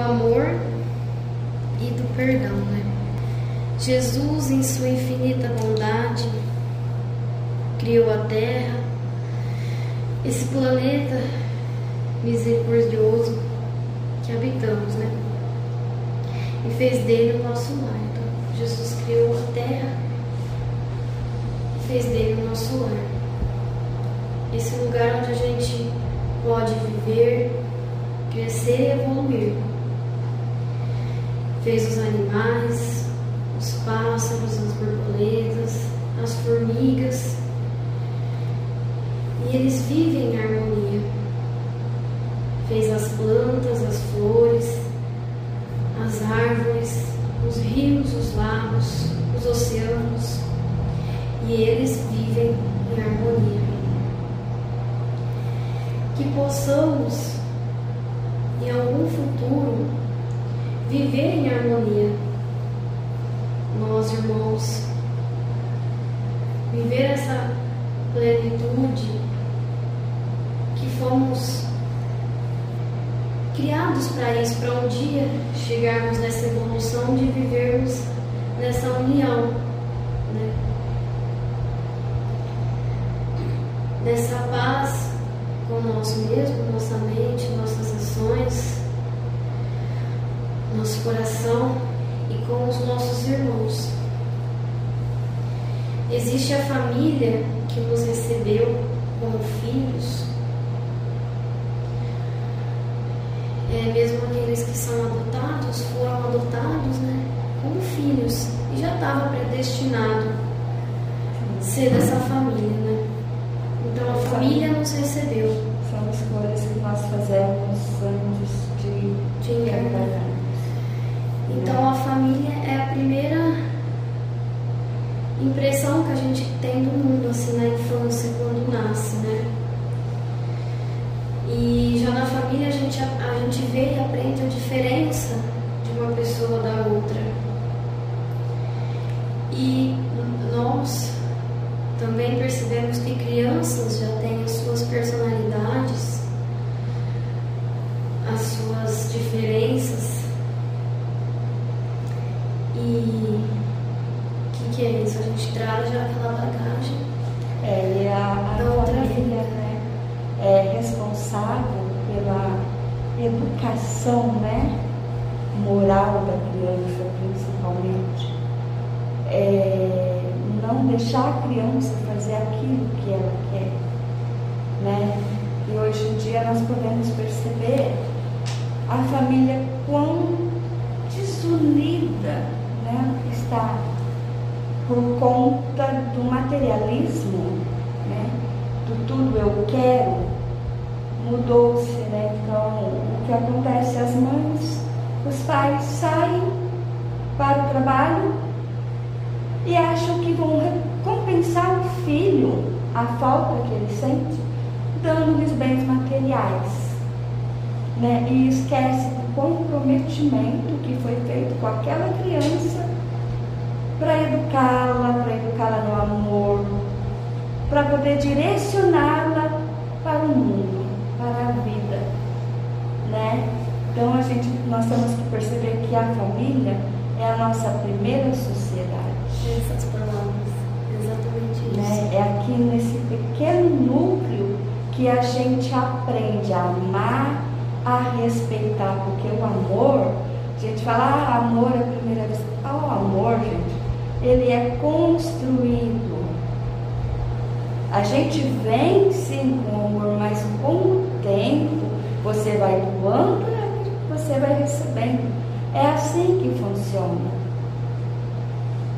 amor e do perdão, né? Jesus, em sua infinita bondade, criou a terra, esse planeta misericordioso que habitamos, né? E fez dele o nosso lar. Então, Jesus criou a terra e fez dele o nosso lar. Esse lugar onde a gente pode viver, crescer e evoluir. Fez os animais, os pássaros, as borboletas, as formigas. E eles vivem em harmonia. Fez as plantas, as flores, as árvores, os rios, os lagos, os oceanos. E eles vivem em harmonia. Que possamos, em algum futuro, viver em harmonia. Nós, irmãos, viver essa plenitude que fomos criados para isso, para um dia chegarmos nessa evolução de vivermos nessa união, né? nessa paz com nós mesmos, nossa mente, nossas ações, nosso coração e com os nossos irmãos. Existe a família que nos recebeu como filhos é, mesmo aqueles que são adotados, foram adotados né, como filhos e já estava predestinado ser dessa família. Né? Então a família nos recebeu. São escolhas que nós fazemos antes de, de encarnar. Então a família é a primeira impressão que a gente tem do mundo assim na infância quando nasce, né? E já na família a gente, a, gente vê e aprende a diferença de uma pessoa da outra. E nós também percebemos que crianças já têm as suas personalidades, as suas diferenças. E o que, que isso? A gente traz já aquela bagagem. É, e a, a família, né? é responsável pela educação né, moral da criança, principalmente. É, não deixar a criança fazer aquilo que ela quer. Né? E hoje em dia nós podemos perceber a família quão desunida né, está por conta do materialismo, né, do tudo eu quero, mudou-se, né? Então, o que acontece? As mães, os pais saem para o trabalho e acham que vão recompensar o filho, a falta que ele sente, dando-lhes bens materiais. Né? E esquece do comprometimento que foi feito com aquela criança para educá-la, para educá-la no amor, para poder direcioná-la para o mundo para a vida, né? Então a gente, nós temos que perceber que a família é a nossa primeira sociedade. Essas palavras, exatamente isso. Né? É aqui nesse pequeno núcleo que a gente aprende a amar, a respeitar, porque o amor, a gente fala, ah, amor é a primeira vez. Ah, o amor, gente, ele é construído a gente vem com amor, mas com o tempo você vai doando e você vai recebendo. É assim que funciona.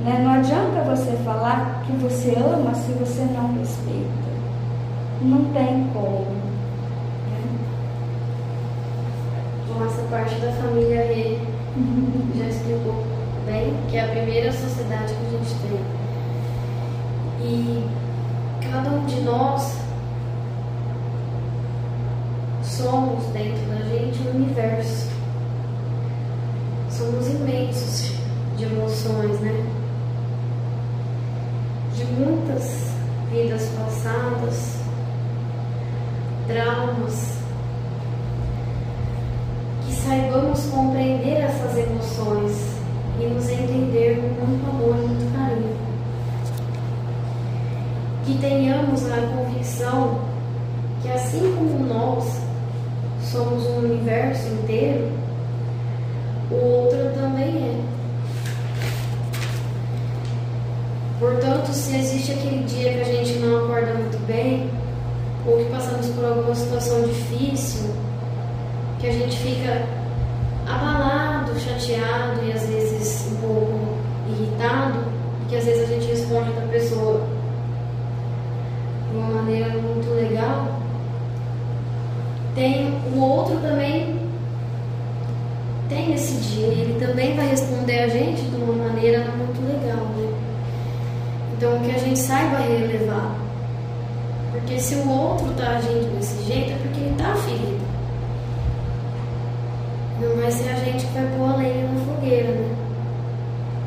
Né? Não adianta você falar que você ama se você não respeita. Não tem como. Né? Bom, essa parte da família já explicou que é a primeira sociedade que a gente tem. E cada um de nós somos dentro da gente um universo. Somos imensos de emoções, né? De muitas vidas passadas, traumas, que saibamos compreender emoções e nos entender com muito amor e muito carinho. Que tenhamos a convicção que, assim como nós somos um universo inteiro, o outro também é. Portanto, se existe aquele dia que a gente não acorda muito bem, ou que passamos por alguma situação difícil, que a gente fica abalado, chateado e às vezes um pouco irritado, que às vezes a gente responde para a pessoa de uma maneira muito legal, tem o outro também tem esse dia, ele também vai responder a gente de uma maneira muito legal, né? Então que a gente saiba relevar. Porque se o outro está agindo desse jeito é porque ele está ferido. Não vai ser a gente que vai pôr a lenha na fogueira, né?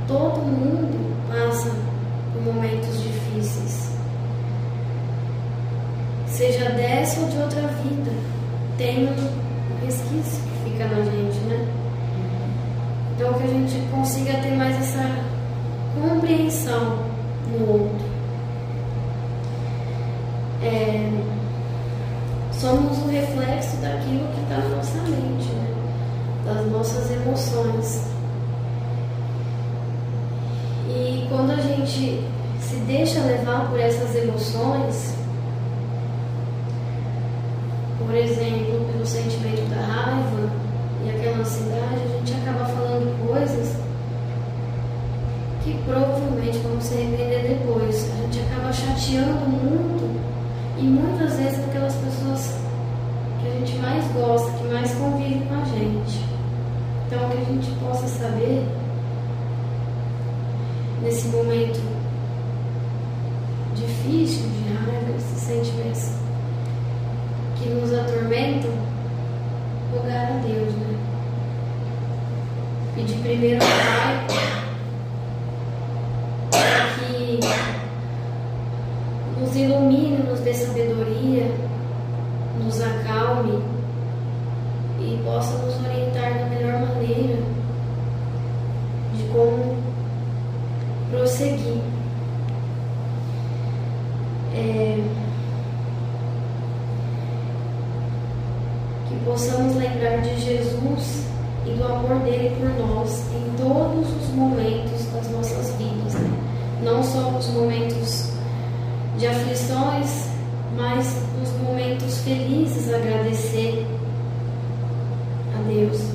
Todo mundo passa por momentos difíceis. Seja dessa ou de outra vida. Tem um resquício que fica na gente, né? Então que a gente consiga ter mais essa compreensão no outro. É, somos o reflexo daquilo que está na nossa mente, né? Das nossas emoções. E quando a gente se deixa levar por essas emoções, por exemplo, pelo sentimento da raiva e aquela ansiedade, a gente acaba falando coisas que provavelmente vão se arrepender depois. A gente acaba chateando muito e muitas vezes aquelas pessoas que a gente mais gosta, que mais convive com a gente. Então, que a gente possa saber, nesse momento difícil de raiva, esses sentimentos que nos atormentam, rogar a Deus, né? Pedir primeiro ao Pai que nos ilumine, nos dê sabedoria, nos acalme e possa nos orientar da melhor maneira de como prosseguir. É, que possamos lembrar de Jesus e do amor dele por nós em todos os momentos das nossas vidas, né? não só nos momentos de aflições, mas nos momentos agradecer a Deus.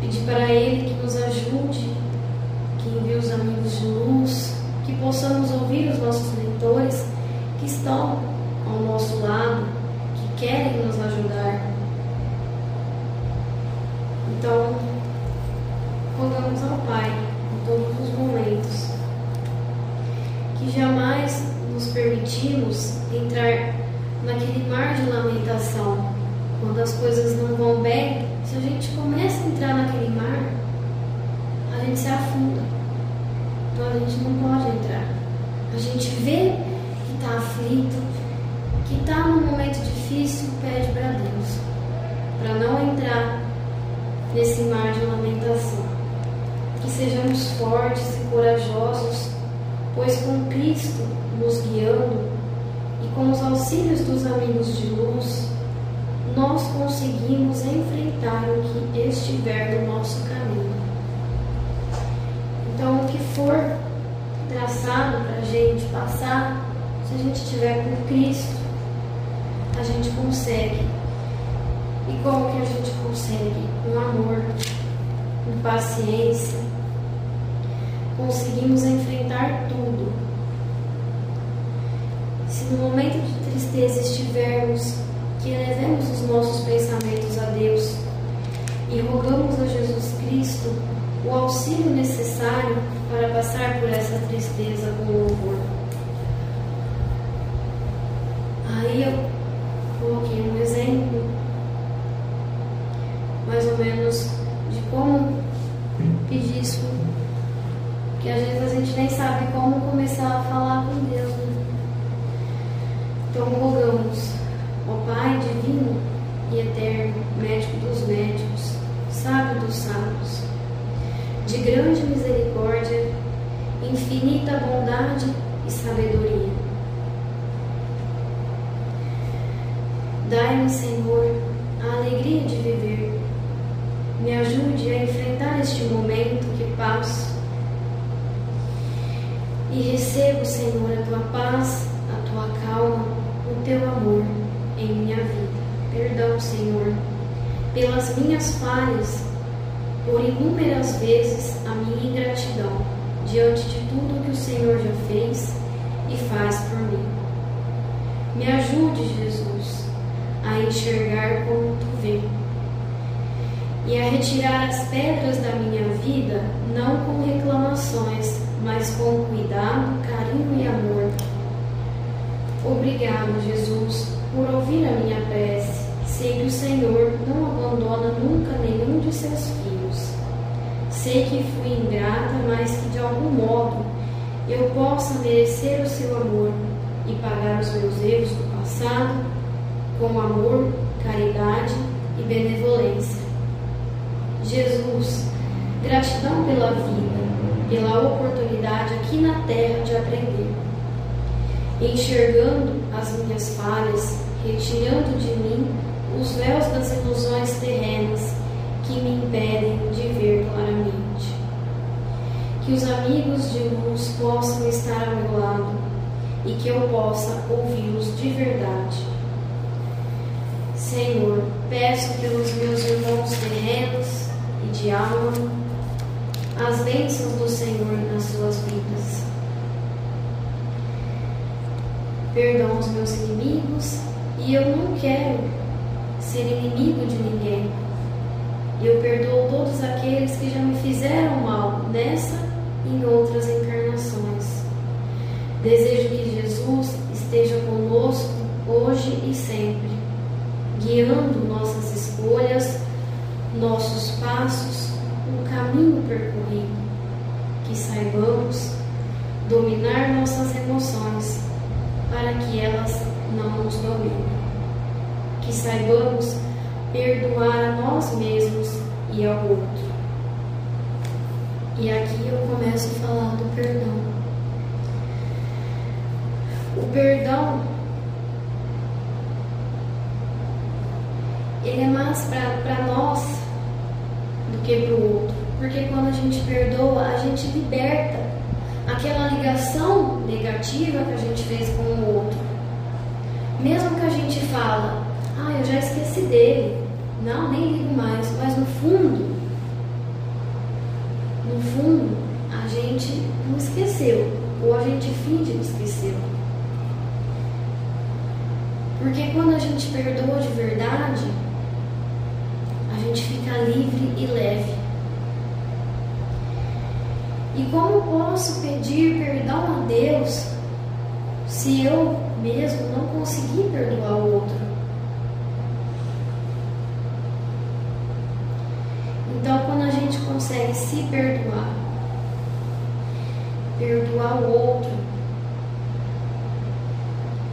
Pedir para Ele que nos ajude, que envie os amigos de luz, que possamos ouvir os nossos mentores que estão ao nosso lado, que querem nos ajudar. Então, rogamos ao Pai em todos os momentos que jamais nos permitimos entrar naquele mar de lamentação. Quando as coisas não vão bem, se a gente começa a entrar naquele mar, a gente se afunda. Então a gente não pode entrar. A gente vê que está aflito, que está num momento difícil, pede para Deus, para não entrar nesse mar de lamentação. Que sejamos fortes e corajosos, pois com Cristo nos guiando e com os auxílios dos amigos de luz, nós conseguimos enfrentar o que estiver no nosso caminho. Então, o que for traçado para a gente passar, se a gente estiver com Cristo, a gente consegue. E como que a gente consegue? Com amor, com paciência, conseguimos enfrentar tudo. No momento de tristeza estivermos que elevemos os nossos pensamentos a Deus e rogamos a Jesus Cristo o auxílio necessário para passar por essa tristeza com louvor. Aí eu coloquei um exemplo, mais ou menos, de como pedir isso, que às vezes a gente nem sabe como começar a falar com Deus. Então rogamos, ó Pai divino e eterno, médico dos médicos, sábio dos sábios, de grande misericórdia, infinita bondade e sabedoria. Dai-me, Senhor, a alegria de viver. Me ajude a enfrentar este momento que passo e recebo, Senhor, a tua paz, a tua calma, teu amor em minha vida. Perdão, Senhor, pelas minhas falhas, por inúmeras vezes a minha ingratidão diante de tudo que o Senhor já fez e faz por mim. Me ajude, Jesus, a enxergar como tu vê e a retirar as pedras da minha vida, não com reclamações, mas com cuidado, carinho e amor. Obrigado, Jesus, por ouvir a minha prece. Sei que o Senhor não abandona nunca nenhum de seus filhos. Sei que fui ingrata, mas que de algum modo eu possa merecer o seu amor e pagar os meus erros do passado com amor, caridade e benevolência. Jesus, gratidão pela vida, pela oportunidade aqui na terra de aprender. Enxergando as minhas falhas, retirando de mim os véus das ilusões terrenas que me impedem de ver claramente. Que os amigos de luz possam estar ao meu lado e que eu possa ouvi-los de verdade. Senhor, peço pelos meus irmãos terrenos e de alma as bênçãos do Senhor nas suas vidas. Perdão aos meus inimigos e eu não quero ser inimigo de ninguém. Eu perdoo todos aqueles que já me fizeram mal nessa e em outras encarnações. Desejo que Jesus esteja conosco hoje e sempre, guiando nossas escolhas, nossos passos, o caminho percorrido. Que saibamos dominar nossas emoções para que elas não nos dominem. Que saibamos perdoar a nós mesmos e ao outro. E aqui eu começo a falar do perdão. O perdão ele é mais para nós do que para o outro. Porque quando a gente perdoa, a gente liberta aquela ligação negativa que a gente fez com o outro. Mesmo que a gente fala, ah, eu já esqueci dele, não, nem ligo mais, mas no fundo, no fundo, a gente não esqueceu, ou a gente finge que esqueceu. Porque quando a gente perdoa de verdade, a gente fica livre e leve. E como posso pedir perdão a Deus se eu mesmo não conseguir perdoar o outro? Então, quando a gente consegue se perdoar, perdoar o outro,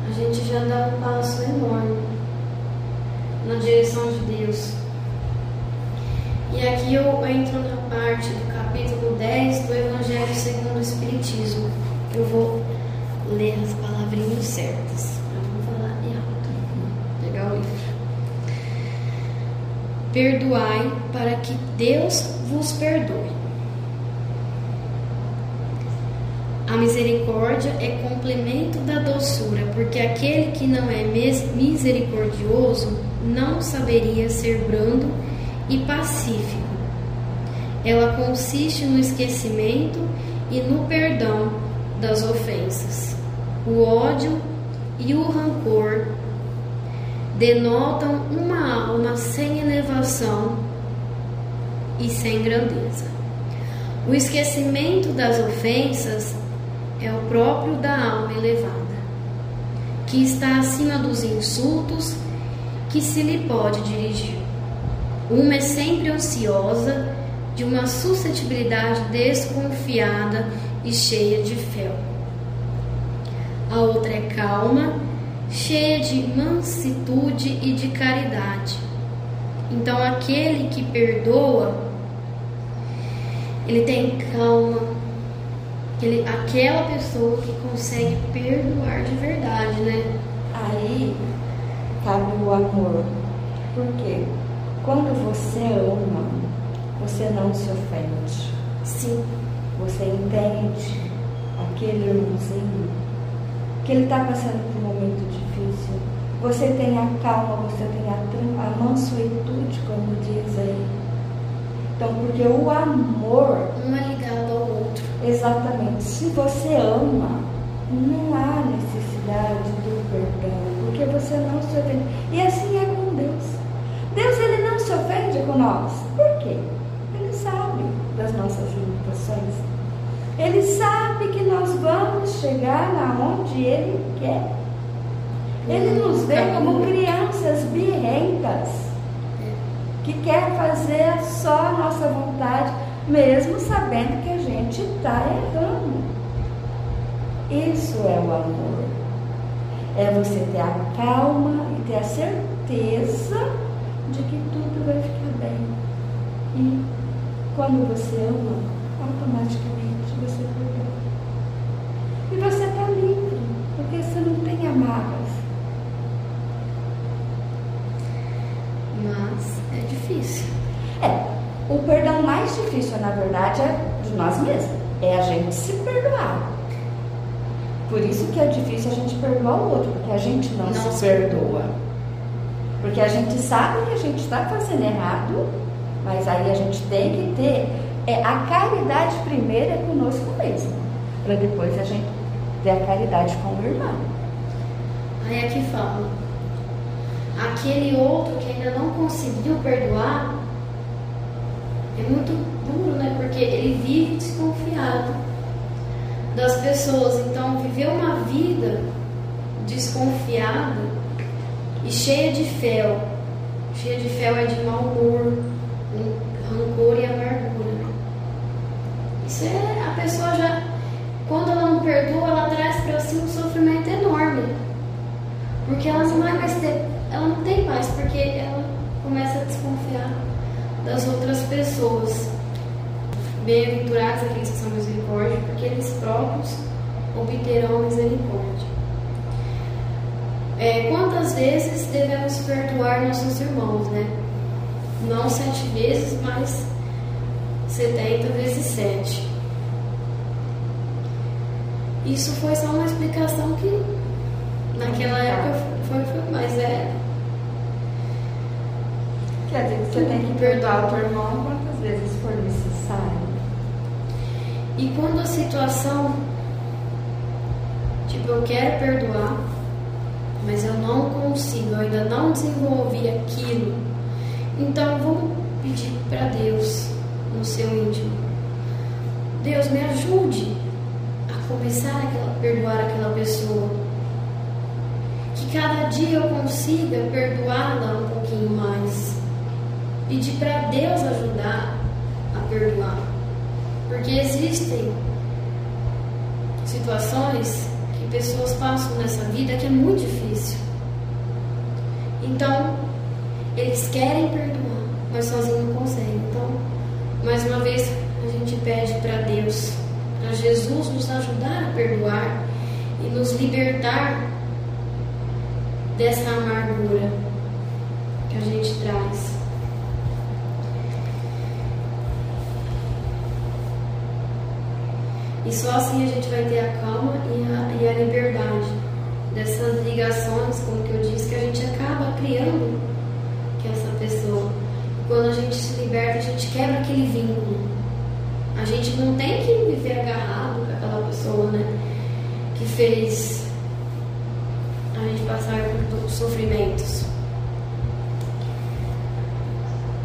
a gente já dá um passo enorme na direção de Deus. E aqui eu entro na parte do capítulo 10 do Evangelho segundo o Espiritismo. Eu vou ler as palavrinhas certas. Vamos falar em alto. Pegar o livro. Perdoai para que Deus vos perdoe. A misericórdia é complemento da doçura, porque aquele que não é misericordioso não saberia ser brando e pacífico. Ela consiste no esquecimento e no perdão das ofensas. O ódio e o rancor denotam uma alma sem elevação e sem grandeza. O esquecimento das ofensas é o próprio da alma elevada, que está acima dos insultos que se lhe pode dirigir. Uma é sempre ansiosa, de uma suscetibilidade desconfiada e cheia de fel. A outra é calma, cheia de mansitude e de caridade. Então, aquele que perdoa, ele tem calma. Ele, aquela pessoa que consegue perdoar de verdade, né? Aí cabe o amor. Por quê? Quando você ama, você não se ofende. Sim. Você entende aquele irmãozinho que ele está passando por um momento difícil. Você tem a calma, você tem a, a mansuetude, como diz aí. Então, porque o amor. Um é ligado ao outro. Exatamente. Se você ama, não há necessidade do perdão, porque você não se ofende. E assim é com Deus. Deus ele não se ofende com nós. Por quê? Ele sabe das nossas limitações. Ele sabe que nós vamos chegar aonde Ele quer. Ele nos vê como crianças birrentas que quer fazer só a nossa vontade, mesmo sabendo que a gente está errando. Isso é o amor. É você ter a calma e ter a certeza de que tudo vai ficar bem. E quando você ama, automaticamente você perdoa. E você está livre, porque você não tem amarras. Mas é difícil. É, o perdão mais difícil, na verdade, é de nós mesmos. É a gente se perdoar. Por isso que é difícil a gente perdoar o outro, porque a gente não, não se perdoa. Porque a gente sabe que a gente está fazendo errado, mas aí a gente tem que ter é, a caridade primeiro é conosco mesmo, para depois a gente ter a caridade com o irmão. Aí aqui fala, aquele outro que ainda não conseguiu perdoar é muito duro, né? Porque ele vive desconfiado das pessoas. Então, viver uma vida desconfiada e cheia de fel. Cheia de fel é de mau humor, rancor e amargura. Isso é a pessoa já, quando ela não perdoa, ela traz para si um sofrimento enorme. Porque ela não vai mais ter, ela não tem paz, porque ela começa a desconfiar das outras pessoas. Bem-aventurados aqueles que são misericórdia, porque eles próprios obterão misericórdia. É, quantas vezes devemos perdoar nossos irmãos, né? Não sete vezes, mas setenta vezes sete. Isso foi só uma explicação que naquela época foi, foi mas é. Quer dizer, você tem que perdoar o teu irmão quantas vezes for necessário. E quando a situação, tipo, eu quero perdoar, mas eu não consigo, eu ainda não desenvolvi aquilo, então vamos pedir para Deus no seu íntimo. Deus me ajude a começar a perdoar aquela pessoa. Que cada dia eu consiga perdoá-la um pouquinho mais. Pedir para Deus ajudar a perdoar. Porque existem situações que pessoas passam nessa vida que é muito difícil. Então, eles querem perdoar, mas sozinhos não conseguem. Então, mais uma vez, a gente pede para Deus, para Jesus nos ajudar a perdoar e nos libertar dessa amargura que a gente traz. E só assim a gente vai ter a calma e a, e a liberdade dessas ligações, como que eu disse, que a gente acaba criando com essa pessoa. Quando a gente se liberta, a gente quebra aquele vínculo. A gente não tem que viver agarrado com aquela pessoa, né? Que fez a gente passar por sofrimentos.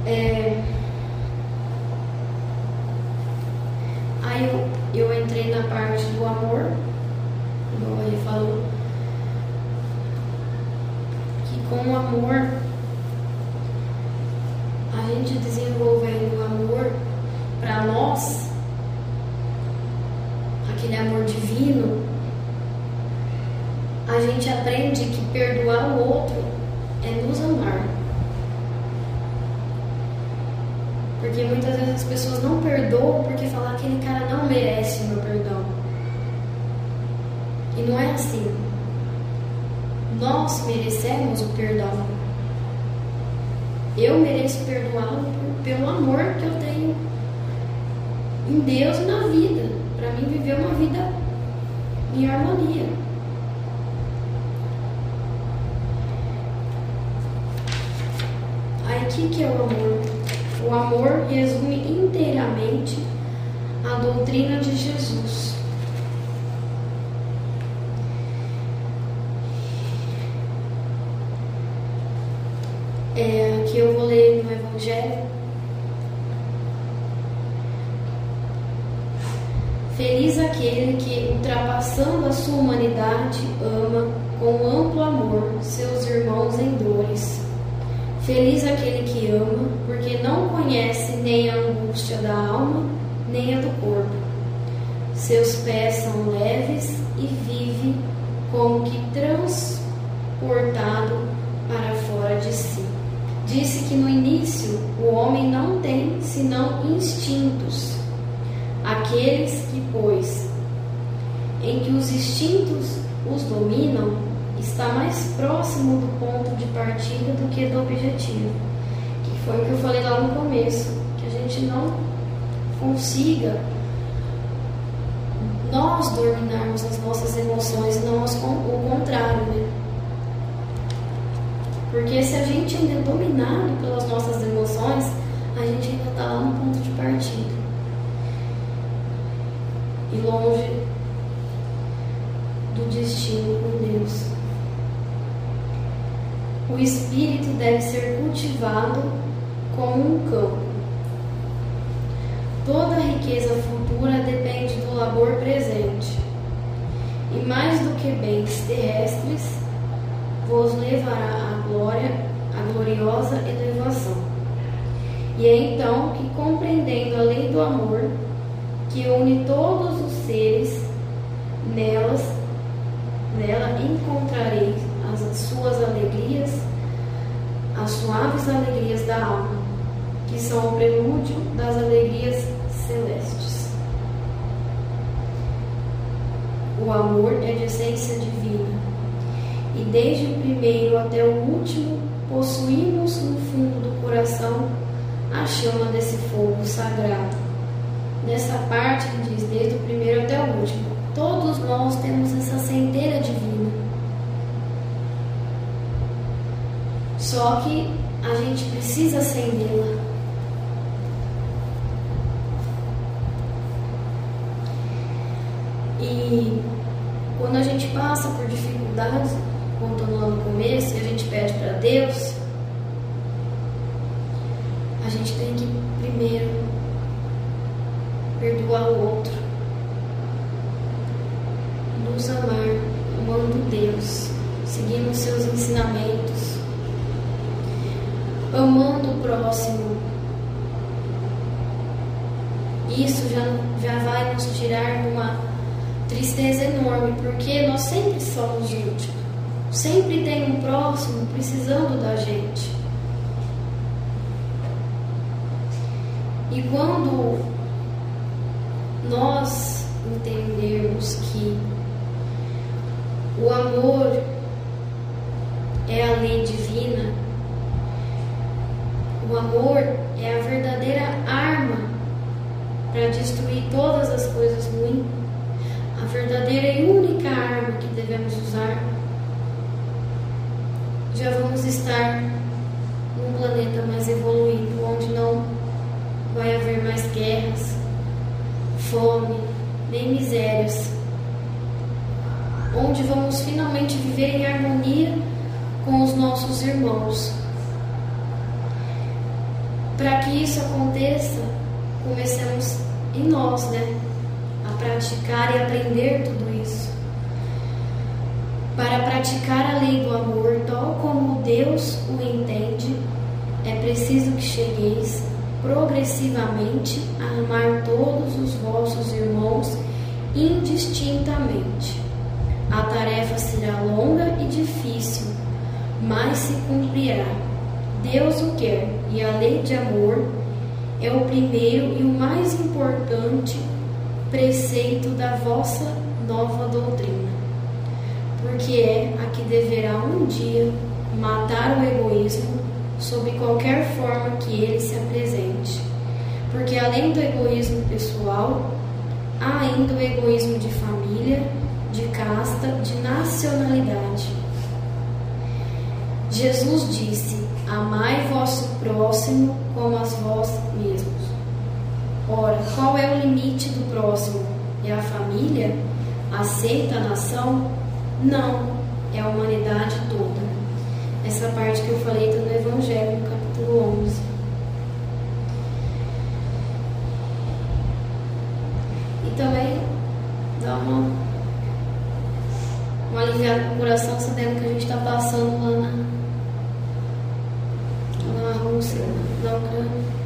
É... Aí eu eu entrei na parte do amor, igual ele falou, que com o amor, gente desenvolvendo o amor para nós, aquele amor divino, a gente aprende que perdoar o outro é nos amar. Porque muitas vezes as pessoas não perdoam porque falam que aquele cara não merece meu perdão. E não é assim. Nós merecemos o perdão. Eu mereço perdoá-lo pelo amor que eu tenho em Deus e na vida, para mim viver uma vida em harmonia. Aí o que, que é o amor? O amor resume inteiramente a doutrina de Jesus. É, eu vou ler no Evangelho. Feliz aquele que, ultrapassando a sua humanidade, ama com amplo amor seus irmãos em dores. Feliz aquele que ama, porque não conhece nem a angústia da alma, nem a do corpo. Seus pés são leves e vive como que transportado para fora de si disse que no início o homem não tem senão instintos, aqueles que, pois, em que os instintos os dominam, está mais próximo do ponto de partida do que do objetivo. Que foi o que eu falei lá no começo, que a gente não consiga nós dominarmos as nossas emoções não o contrário, né? Porque se a gente ainda é dominado pelas nossas emoções, a gente ainda está lá no ponto de partida. E longe do destino com Deus. O espírito deve ser cultivado como um campo. Toda riqueza futura depende do labor presente. E mais do que bens terrestres, vos levará à glória, à gloriosa elevação. E é então que, compreendendo a lei do amor, que une todos os seres, nelas, nela encontrareis as suas alegrias, as suaves alegrias da alma, que são o prelúdio das alegrias celestes. O amor é de essência divina e desde o primeiro até o último possuímos no fundo do coração a chama desse fogo sagrado. Nessa parte ele diz desde o primeiro até o último. Todos nós temos essa centelha divina. Só que a gente precisa acendê-la. E quando a gente passa por dificuldades, voltando lá no começo, e a gente pede para Deus, a gente tem que primeiro perdoar o outro, nos amar, amando Deus, seguindo seus ensinamentos, amando o próximo. Isso já, já vai nos tirar uma tristeza enorme, porque nós sempre somos últimos. Sempre tem um próximo precisando da gente. E quando nós entendermos que o amor é a lei divina, o amor é a verdadeira arma para destruir todas as coisas ruins, a verdadeira e única arma que devemos usar já vamos estar num planeta mais evoluído, onde não vai haver mais guerras, fome, nem misérias. Onde vamos finalmente viver em harmonia com os nossos irmãos. Para que isso aconteça, comecemos em nós, né? A praticar e aprender tudo para praticar a lei do amor tal como Deus o entende, é preciso que chegueis progressivamente a amar todos os vossos irmãos indistintamente. A tarefa será longa e difícil, mas se cumprirá. Deus o quer, e a lei de amor é o primeiro e o mais importante preceito da vossa nova doutrina porque é a que deverá um dia matar o egoísmo sob qualquer forma que ele se apresente. Porque além do egoísmo pessoal, há ainda o egoísmo de família, de casta, de nacionalidade. Jesus disse: Amai vosso próximo como a vós mesmos. Ora, qual é o limite do próximo? É a família? Aceita a nação? Não, é a humanidade toda. Essa parte que eu falei está no Evangelho, no capítulo 11. E também dá uma, uma aliviada no coração sabendo que a gente está passando lá na, na Rússia, na Ucrânia.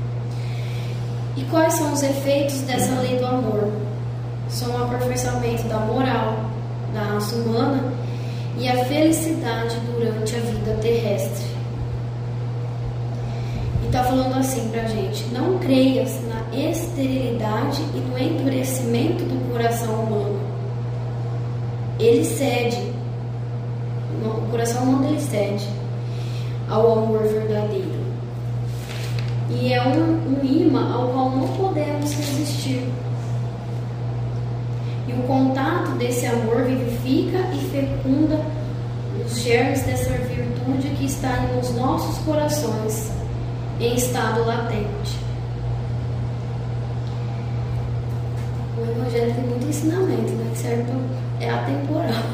E quais são os efeitos dessa lei do amor? São o aperfeiçoamento da moral da raça humana e a felicidade durante a vida terrestre. E está falando assim pra gente: não creias na esterilidade e no endurecimento do coração humano. Ele cede, o coração humano ele cede ao amor verdadeiro. E é um, um imã ao qual não podemos resistir. E o contato desse amor vivifica e fecunda os germes dessa virtude que está nos nossos corações em estado latente. O Evangelho tem muito ensinamento, né? Certo? É atemporal.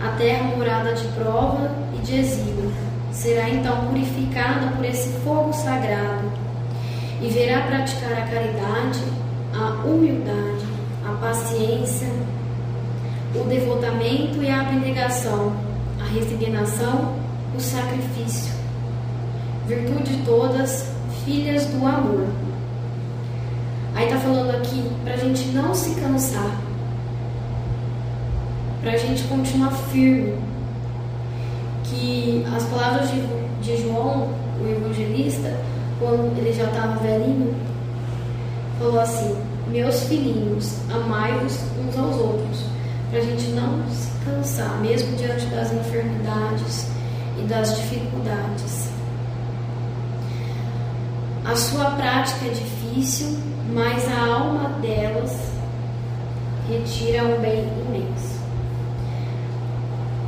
A terra morada de prova e de exílio será então purificada por esse fogo sagrado e verá praticar a caridade, a humildade, a paciência, o devotamento e a abnegação, a resignação, o sacrifício. Virtude todas, filhas do amor. Aí está falando aqui para a gente não se cansar, para a gente continuar firme, que as palavras de, de João, o evangelista, quando ele já estava velhinho, falou assim: Meus filhinhos, amai-vos uns aos outros para a gente não se cansar, mesmo diante das enfermidades e das dificuldades. A sua prática é difícil, mas a alma delas retira um bem imenso.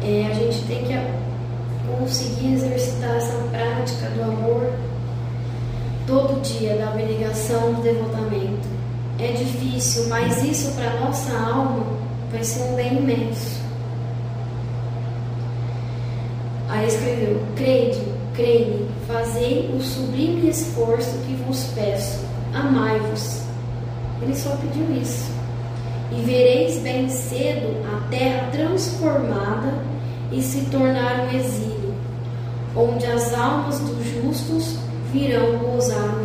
É, a gente tem que conseguir exercitar essa prática do amor todo dia, da abnegação, do devotamento. É difícil, mas isso para nossa alma vai ser um bem imenso. Aí escreveu: Crede, crede, fazei o sublime esforço que vos peço, amai-vos. Ele só pediu isso. E vereis bem cedo a terra transformada e se tornar um exílio, onde as almas dos justos virão gozar o